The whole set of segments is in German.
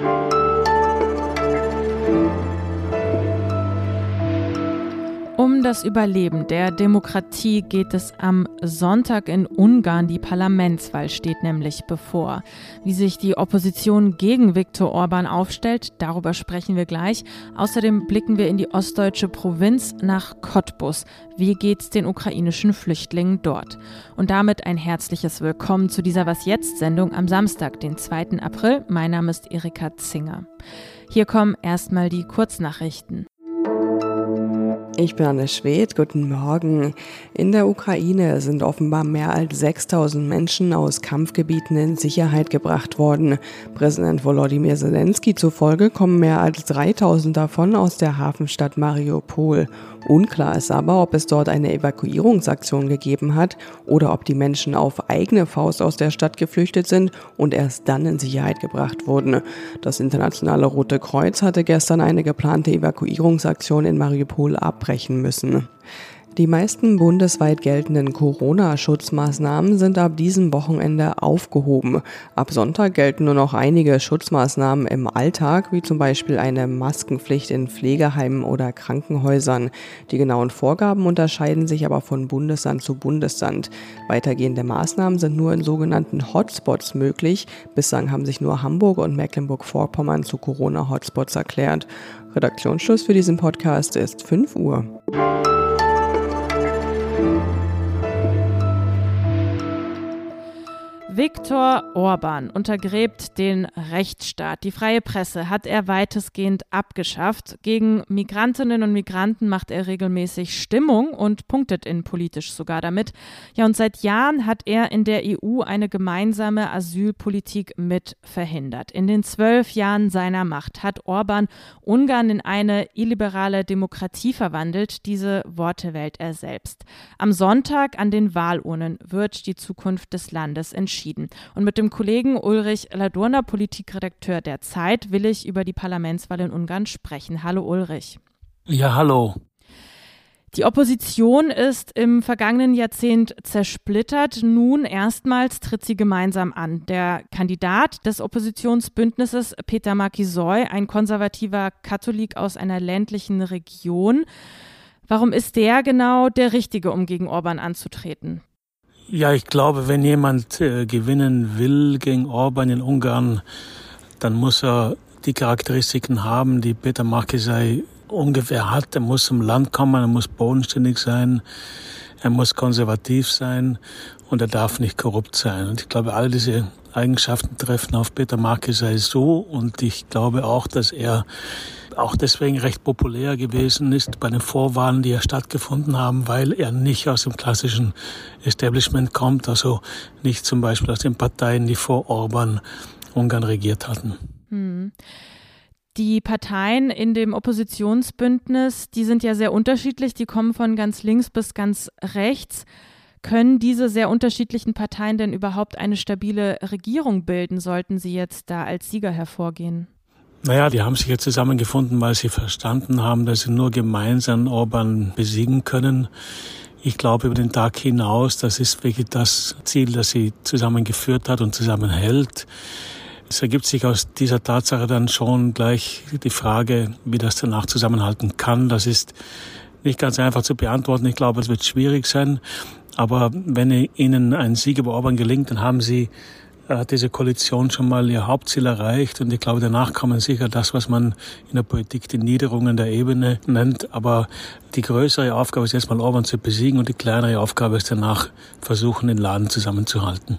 Um das Überleben der Demokratie geht es am Sonntag in Ungarn. Die Parlamentswahl steht nämlich bevor. Wie sich die Opposition gegen Viktor Orban aufstellt, darüber sprechen wir gleich. Außerdem blicken wir in die ostdeutsche Provinz nach Cottbus. Wie geht's den ukrainischen Flüchtlingen dort? Und damit ein herzliches Willkommen zu dieser Was jetzt Sendung am Samstag, den 2. April. Mein Name ist Erika Zinger. Hier kommen erstmal die Kurznachrichten. Ich bin Anne Schwed, guten Morgen. In der Ukraine sind offenbar mehr als 6000 Menschen aus Kampfgebieten in Sicherheit gebracht worden. Präsident Volodymyr Zelensky zufolge kommen mehr als 3000 davon aus der Hafenstadt Mariupol. Unklar ist aber, ob es dort eine Evakuierungsaktion gegeben hat oder ob die Menschen auf eigene Faust aus der Stadt geflüchtet sind und erst dann in Sicherheit gebracht wurden. Das internationale Rote Kreuz hatte gestern eine geplante Evakuierungsaktion in Mariupol abbrechen müssen. Die meisten bundesweit geltenden Corona-Schutzmaßnahmen sind ab diesem Wochenende aufgehoben. Ab Sonntag gelten nur noch einige Schutzmaßnahmen im Alltag, wie zum Beispiel eine Maskenpflicht in Pflegeheimen oder Krankenhäusern. Die genauen Vorgaben unterscheiden sich aber von Bundesland zu Bundesland. Weitergehende Maßnahmen sind nur in sogenannten Hotspots möglich. Bislang haben sich nur Hamburg und Mecklenburg-Vorpommern zu Corona-Hotspots erklärt. Redaktionsschluss für diesen Podcast ist 5 Uhr. thank you Viktor Orban untergräbt den Rechtsstaat. Die freie Presse hat er weitestgehend abgeschafft. Gegen Migrantinnen und Migranten macht er regelmäßig Stimmung und punktet innenpolitisch sogar damit. Ja, und seit Jahren hat er in der EU eine gemeinsame Asylpolitik mit verhindert. In den zwölf Jahren seiner Macht hat Orban Ungarn in eine illiberale Demokratie verwandelt. Diese Worte wählt er selbst. Am Sonntag an den Wahlurnen wird die Zukunft des Landes entschieden entschieden. Und mit dem Kollegen Ulrich Ladurner, Politikredakteur der Zeit, will ich über die Parlamentswahl in Ungarn sprechen. Hallo Ulrich. Ja, hallo. Die Opposition ist im vergangenen Jahrzehnt zersplittert. Nun erstmals tritt sie gemeinsam an. Der Kandidat des Oppositionsbündnisses, Peter Markisoy, ein konservativer Katholik aus einer ländlichen Region. Warum ist der genau der Richtige, um gegen Orban anzutreten? Ja, ich glaube, wenn jemand äh, gewinnen will gegen Orban in Ungarn, dann muss er die Charakteristiken haben, die Peter Markisei ungefähr hat. Er muss zum Land kommen, er muss bodenständig sein, er muss konservativ sein und er darf nicht korrupt sein. Und ich glaube, all diese Eigenschaften treffen auf Peter Markisei so und ich glaube auch, dass er auch deswegen recht populär gewesen ist bei den Vorwahlen, die ja stattgefunden haben, weil er nicht aus dem klassischen Establishment kommt, also nicht zum Beispiel aus den Parteien, die vor Orban Ungarn regiert hatten. Hm. Die Parteien in dem Oppositionsbündnis, die sind ja sehr unterschiedlich, die kommen von ganz links bis ganz rechts. Können diese sehr unterschiedlichen Parteien denn überhaupt eine stabile Regierung bilden, sollten sie jetzt da als Sieger hervorgehen? Naja, die haben sich jetzt zusammengefunden, weil sie verstanden haben, dass sie nur gemeinsam Orban besiegen können. Ich glaube, über den Tag hinaus, das ist wirklich das Ziel, das sie zusammengeführt hat und zusammenhält. Es ergibt sich aus dieser Tatsache dann schon gleich die Frage, wie das danach zusammenhalten kann. Das ist nicht ganz einfach zu beantworten. Ich glaube, es wird schwierig sein. Aber wenn Ihnen ein Sieg über Orban gelingt, dann haben Sie hat diese Koalition schon mal ihr Hauptziel erreicht und ich glaube, danach kommen sicher das, was man in der Politik die Niederungen der Ebene nennt. Aber die größere Aufgabe ist jetzt mal Orban zu besiegen und die kleinere Aufgabe ist danach versuchen, den Laden zusammenzuhalten.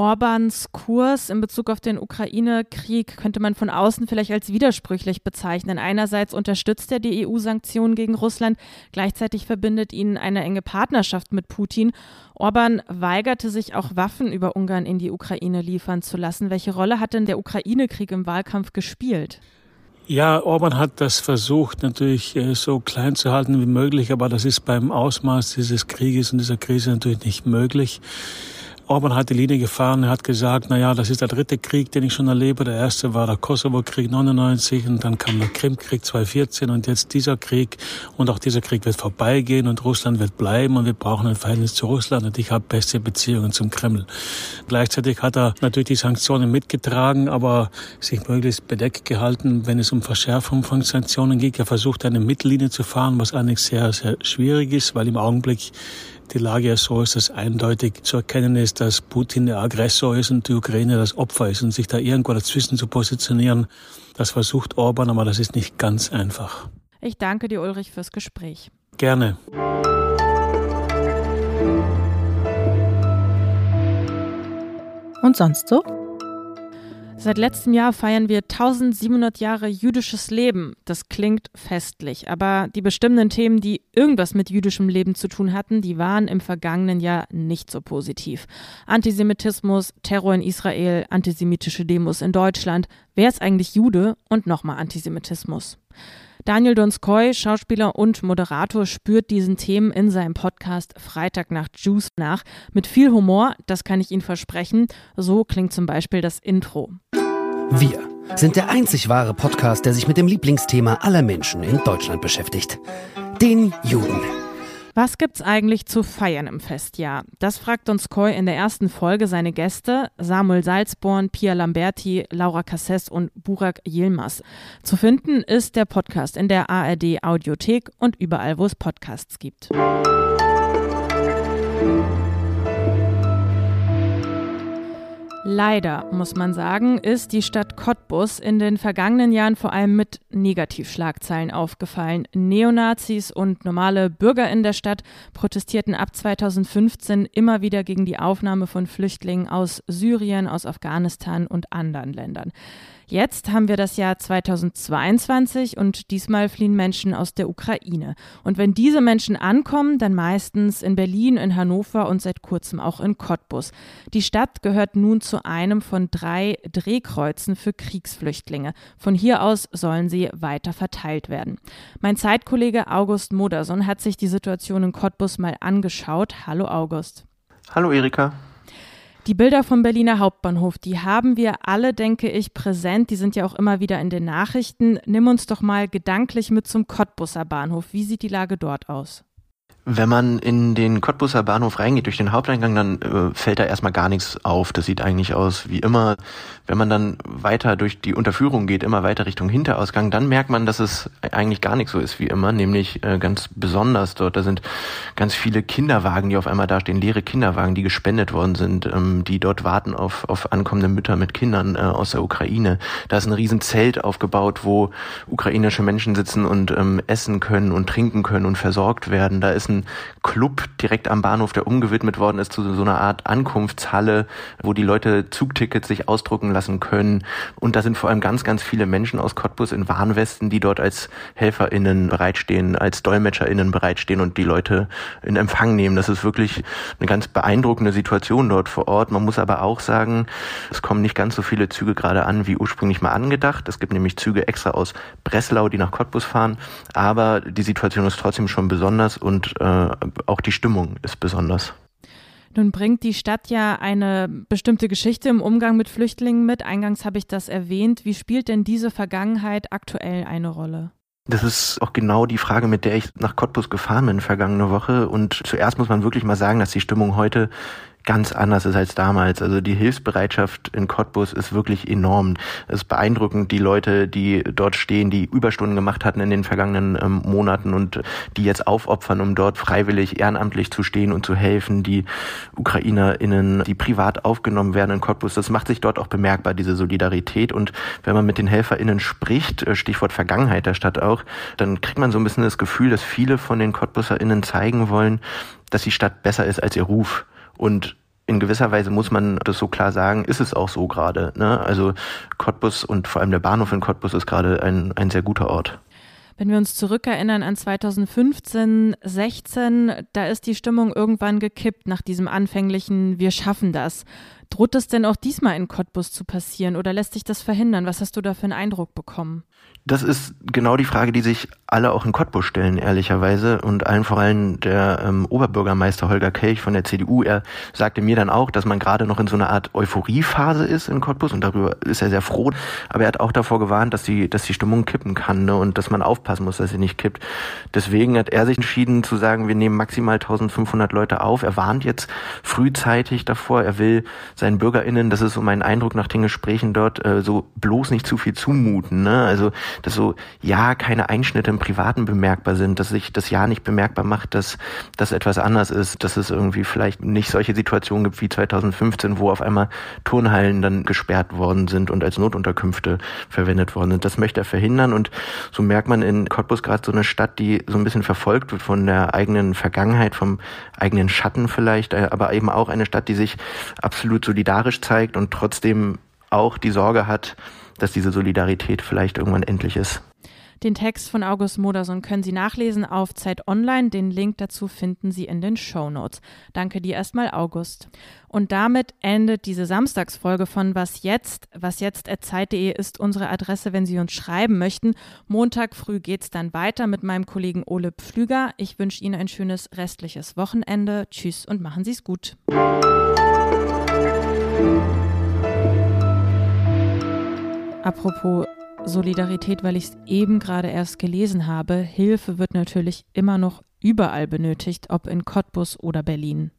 Orbans Kurs in Bezug auf den Ukraine-Krieg könnte man von außen vielleicht als widersprüchlich bezeichnen. Einerseits unterstützt er die EU-Sanktionen gegen Russland, gleichzeitig verbindet ihn eine enge Partnerschaft mit Putin. Orban weigerte sich auch Waffen über Ungarn in die Ukraine liefern zu lassen. Welche Rolle hat denn der Ukraine-Krieg im Wahlkampf gespielt? Ja, Orban hat das versucht, natürlich äh, so klein zu halten wie möglich, aber das ist beim Ausmaß dieses Krieges und dieser Krise natürlich nicht möglich. Orban hat die Linie gefahren, er hat gesagt, na ja, das ist der dritte Krieg, den ich schon erlebe. Der erste war der Kosovo-Krieg 99 und dann kam der Krimkrieg 2014 und jetzt dieser Krieg. Und auch dieser Krieg wird vorbeigehen und Russland wird bleiben und wir brauchen ein Verhältnis zu Russland und ich habe beste Beziehungen zum Kreml. Gleichzeitig hat er natürlich die Sanktionen mitgetragen, aber sich möglichst bedeckt gehalten, wenn es um Verschärfung von Sanktionen geht. Er versucht eine Mittellinie zu fahren, was eigentlich sehr, sehr schwierig ist, weil im Augenblick die Lage ja so ist, dass eindeutig zu erkennen ist, dass Putin der Aggressor ist und die Ukraine das Opfer ist und sich da irgendwo dazwischen zu positionieren, das versucht Orban, aber das ist nicht ganz einfach. Ich danke dir, Ulrich, fürs Gespräch. Gerne. Und sonst so? Seit letztem Jahr feiern wir 1700 Jahre jüdisches Leben. Das klingt festlich, aber die bestimmenden Themen, die irgendwas mit jüdischem Leben zu tun hatten, die waren im vergangenen Jahr nicht so positiv. Antisemitismus, Terror in Israel, antisemitische Demos in Deutschland. Wer ist eigentlich Jude? Und nochmal Antisemitismus. Daniel Donskoy, Schauspieler und Moderator, spürt diesen Themen in seinem Podcast Freitag nach Juice nach. Mit viel Humor, das kann ich Ihnen versprechen. So klingt zum Beispiel das Intro. Wir sind der einzig wahre Podcast, der sich mit dem Lieblingsthema aller Menschen in Deutschland beschäftigt. Den Juden. Was gibt's eigentlich zu feiern im Festjahr? Das fragt uns Koi in der ersten Folge seine Gäste Samuel Salzborn, Pia Lamberti, Laura Casses und Burak Yilmaz. Zu finden ist der Podcast in der ARD Audiothek und überall, wo es Podcasts gibt. Leider, muss man sagen, ist die Stadt Cottbus in den vergangenen Jahren vor allem mit Negativschlagzeilen aufgefallen. Neonazis und normale Bürger in der Stadt protestierten ab 2015 immer wieder gegen die Aufnahme von Flüchtlingen aus Syrien, aus Afghanistan und anderen Ländern. Jetzt haben wir das Jahr 2022 und diesmal fliehen Menschen aus der Ukraine. Und wenn diese Menschen ankommen, dann meistens in Berlin, in Hannover und seit kurzem auch in Cottbus. Die Stadt gehört nun zu einem von drei Drehkreuzen für Kriegsflüchtlinge. Von hier aus sollen sie weiter verteilt werden. Mein Zeitkollege August Moderson hat sich die Situation in Cottbus mal angeschaut. Hallo August. Hallo Erika. Die Bilder vom Berliner Hauptbahnhof, die haben wir alle, denke ich, präsent. Die sind ja auch immer wieder in den Nachrichten. Nimm uns doch mal gedanklich mit zum Cottbusser Bahnhof. Wie sieht die Lage dort aus? Wenn man in den Cottbusser Bahnhof reingeht durch den Haupteingang, dann äh, fällt da erstmal gar nichts auf. Das sieht eigentlich aus wie immer. Wenn man dann weiter durch die Unterführung geht, immer weiter Richtung Hinterausgang, dann merkt man, dass es eigentlich gar nicht so ist wie immer, nämlich äh, ganz besonders dort. Da sind ganz viele Kinderwagen, die auf einmal da stehen, leere Kinderwagen, die gespendet worden sind, ähm, die dort warten auf, auf ankommende Mütter mit Kindern äh, aus der Ukraine. Da ist ein riesen Zelt aufgebaut, wo ukrainische Menschen sitzen und ähm, essen können und trinken können und versorgt werden. Da ist ein Club direkt am Bahnhof, der umgewidmet worden ist zu so einer Art Ankunftshalle, wo die Leute Zugtickets sich ausdrucken lassen können. Und da sind vor allem ganz, ganz viele Menschen aus Cottbus in Warnwesten, die dort als HelferInnen bereitstehen, als DolmetscherInnen bereitstehen und die Leute in Empfang nehmen. Das ist wirklich eine ganz beeindruckende Situation dort vor Ort. Man muss aber auch sagen, es kommen nicht ganz so viele Züge gerade an, wie ursprünglich mal angedacht. Es gibt nämlich Züge extra aus Breslau, die nach Cottbus fahren. Aber die Situation ist trotzdem schon besonders und äh, auch die Stimmung ist besonders. Nun bringt die Stadt ja eine bestimmte Geschichte im Umgang mit Flüchtlingen mit. Eingangs habe ich das erwähnt. Wie spielt denn diese Vergangenheit aktuell eine Rolle? Das ist auch genau die Frage, mit der ich nach Cottbus gefahren bin vergangene Woche. Und zuerst muss man wirklich mal sagen, dass die Stimmung heute ganz anders ist als damals. Also die Hilfsbereitschaft in Cottbus ist wirklich enorm. Es ist beeindruckend, die Leute, die dort stehen, die Überstunden gemacht hatten in den vergangenen ähm, Monaten und die jetzt aufopfern, um dort freiwillig ehrenamtlich zu stehen und zu helfen. Die UkrainerInnen, die privat aufgenommen werden in Cottbus, das macht sich dort auch bemerkbar, diese Solidarität. Und wenn man mit den HelferInnen spricht, äh, Stichwort Vergangenheit der Stadt auch, dann kriegt man so ein bisschen das Gefühl, dass viele von den CottbuserInnen zeigen wollen, dass die Stadt besser ist als ihr Ruf. Und in gewisser Weise muss man das so klar sagen, ist es auch so gerade. Ne? Also Cottbus und vor allem der Bahnhof in Cottbus ist gerade ein, ein sehr guter Ort. Wenn wir uns zurückerinnern an 2015, 16, da ist die Stimmung irgendwann gekippt nach diesem anfänglichen Wir schaffen das. Droht es denn auch diesmal in Cottbus zu passieren oder lässt sich das verhindern? Was hast du da für einen Eindruck bekommen? Das ist genau die Frage, die sich alle auch in Cottbus stellen, ehrlicherweise. Und allen vor allem der ähm, Oberbürgermeister Holger Kelch von der CDU. Er sagte mir dann auch, dass man gerade noch in so einer Art Euphoriephase ist in Cottbus und darüber ist er sehr froh. Aber er hat auch davor gewarnt, dass die, dass die Stimmung kippen kann ne? und dass man aufpassen muss, dass sie nicht kippt. Deswegen hat er sich entschieden zu sagen, wir nehmen maximal 1500 Leute auf. Er warnt jetzt frühzeitig davor. Er will seinen BürgerInnen, das ist so mein Eindruck nach den Gesprächen dort, äh, so bloß nicht zu viel zumuten. Ne? Also dass so ja keine Einschnitte im Privaten bemerkbar sind, dass sich das ja nicht bemerkbar macht, dass das etwas anders ist, dass es irgendwie vielleicht nicht solche Situationen gibt wie 2015, wo auf einmal Turnhallen dann gesperrt worden sind und als Notunterkünfte verwendet worden sind. Das möchte er verhindern und so merkt man in Cottbus gerade so eine Stadt, die so ein bisschen verfolgt wird von der eigenen Vergangenheit, vom eigenen Schatten vielleicht, äh, aber eben auch eine Stadt, die sich absolut solidarisch zeigt und trotzdem auch die Sorge hat, dass diese Solidarität vielleicht irgendwann endlich ist. Den Text von August Modersohn können Sie nachlesen auf Zeit Online. Den Link dazu finden Sie in den Show Notes. Danke dir erstmal, August. Und damit endet diese Samstagsfolge von Was jetzt? Was jetzt Zeit.de ist unsere Adresse, wenn Sie uns schreiben möchten. Montag früh geht's dann weiter mit meinem Kollegen Ole Pflüger. Ich wünsche Ihnen ein schönes restliches Wochenende. Tschüss und machen Sie es gut. Apropos Solidarität, weil ich es eben gerade erst gelesen habe, Hilfe wird natürlich immer noch überall benötigt, ob in Cottbus oder Berlin.